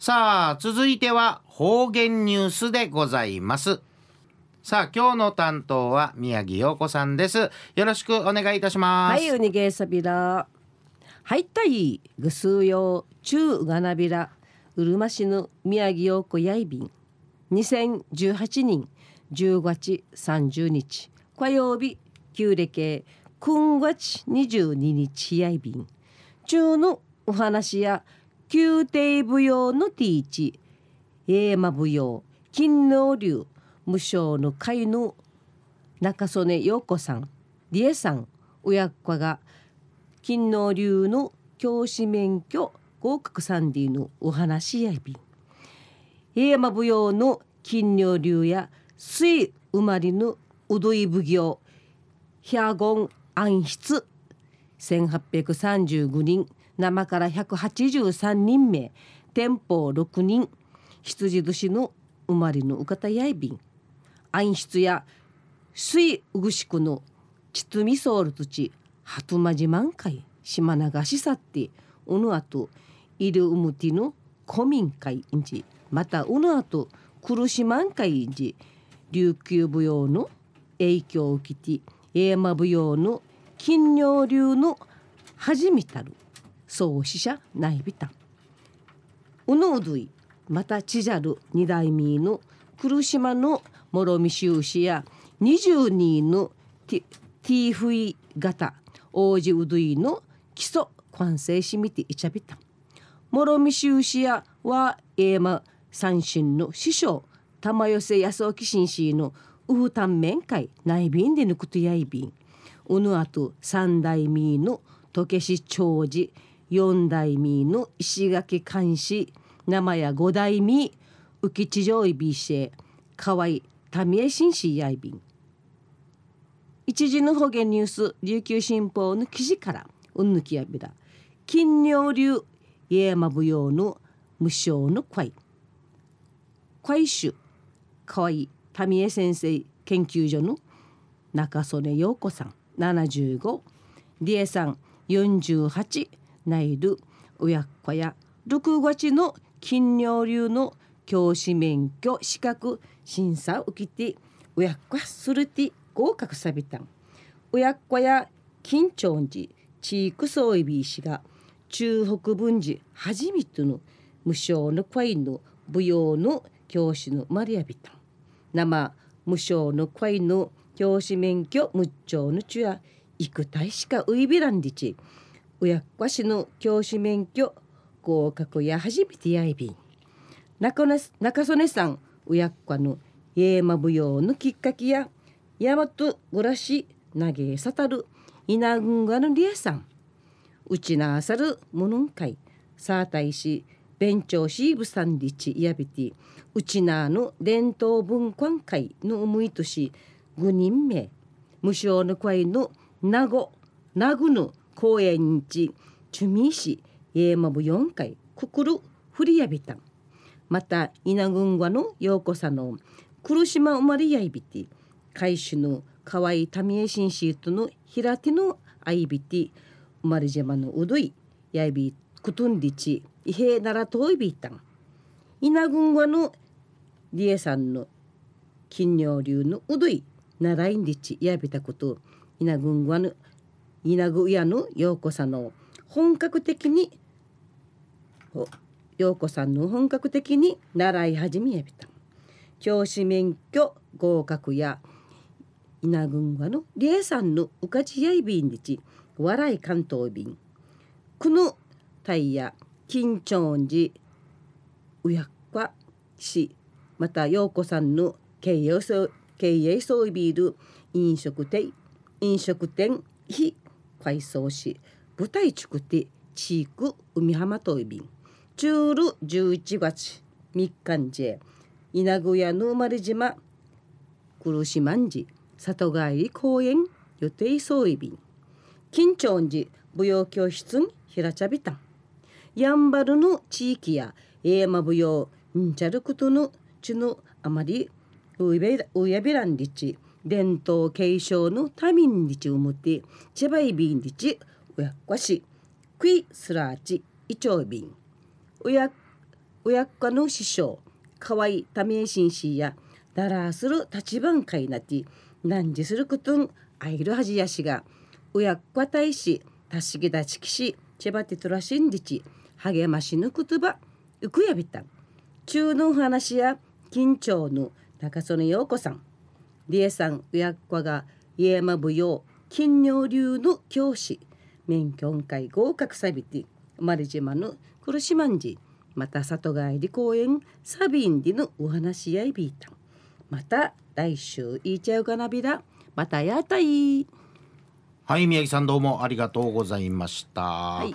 さあ続いては方言ニュースでございますさあ今日の担当は宮城陽子さんですよろしくお願いいたしますはい、うにげさびら。はいたい、ぐすうよう、ちゅうがなびら。うるま市の宮城陽子やいびん。2018年10月30日。火曜日、旧暦、9月22日やいびん。中のお話や宮廷舞踊のティーチ。英馬舞踊、金能流、無償の会の中曽根陽子さん、理恵さん、親子が金能流の教師免許合格サンディのお話やびん。平山舞踊の金能流や水生まれのうどい奉行、ヒャゴン暗筆、1835人、生から183人目、天保6人、羊年の生まれのうかたやいびん。暗筆や水うぐしくのちつみソール土はとまじ満開島流しさってうぬあといるうむての古民会んじまたうぬあと苦し満開んじ琉球舞踊の影響を受けて英馬舞踊の金尿流の初めたる創始者ないびた。うぬうどいまたちじゃる二代目の来島の諸見修士や22のティティーフイ型王子うどいの基礎完成しみていちゃびた。諸見修士やはエーマ三神の師匠玉寄せ安沖紳士のウフタンメン会内便で抜くとやいびん。うぬあと三代目の時し長寿四代目の石垣監視生や五代目浮地上いびしえ河合民江紳士やいびん。一時の方言ニュース琉球新報の記事からうんぬきやびら金尿流家山舞踊の無償の会。会主河合民江先生研究所の中曽根陽子さん75理恵さん48内る親子や6月の金尿流の教師免許資格審査を受けて親子するて合格さびたん親子や金長寺地域総意美氏が中北分寺初めての無償の会の舞踊の教師のマリアビタン生無償の会の教師免許無償の中や幾体しかウイビランディチ親子しの教師免許合格や初めてやいびん。中中曽根さん親子の家馬舞踊のきっかけや大和暮らし投げさたる稲群がのりえさん。うちなあさるものんかいさあたいし弁長シーブさんりちやびてうちなあの伝統文化会の思いとし5人目。無償の会の名護名護の公園地チュミシ家馬舞4回くくるふりやびたん。また稲群がの陽子さんの苦島生まれやいびて海主の河合民江紳士との平手のあいびて生まれ島のうどいやいびくとんりち伊平ならといびたん。稲群がの理恵さんの金尿流のうどいならいんりちやびたこと稲群がの稲具屋の陽子さんの本格的に陽子さんの本格的に習い始めやびた。教師免許合格や稲群がの理恵さんのうかちやいびんりち笑い関東便。このタイヤ金長寺うやっかしまた陽子さんの経営そう経営そうビール飲食店飲食店非改装し舞台作って地区海浜といびん中る11月3日んじ稲具屋の生まれ島黒島んじ里帰り公園予定総意便金長寺舞踊教室に平茶びたんやんばるの地域や英馬舞踊んちゃることのちのあまりうやびらんりち伝統継承のたみんりちをもってちばいびんりちうやっこしくいすらちいちょうびんうや親子の師匠河合多名紳士やダラーする立番会なて何時することんあいるはじやしが親子大使たしぎだちきしちばてとらしんじち励ましぬ言葉うくやびた。中の話や緊張の中曽根陽子さん。理恵さん親子が家間舞踊金尿流の教師。免許会合格さびて生まれ島の苦しまんじ。また里帰り公園。サビンディのお話やいびいたんまた来週いいちゃうかなびらまたやったい。はい宮城さんどうもありがとうございました、い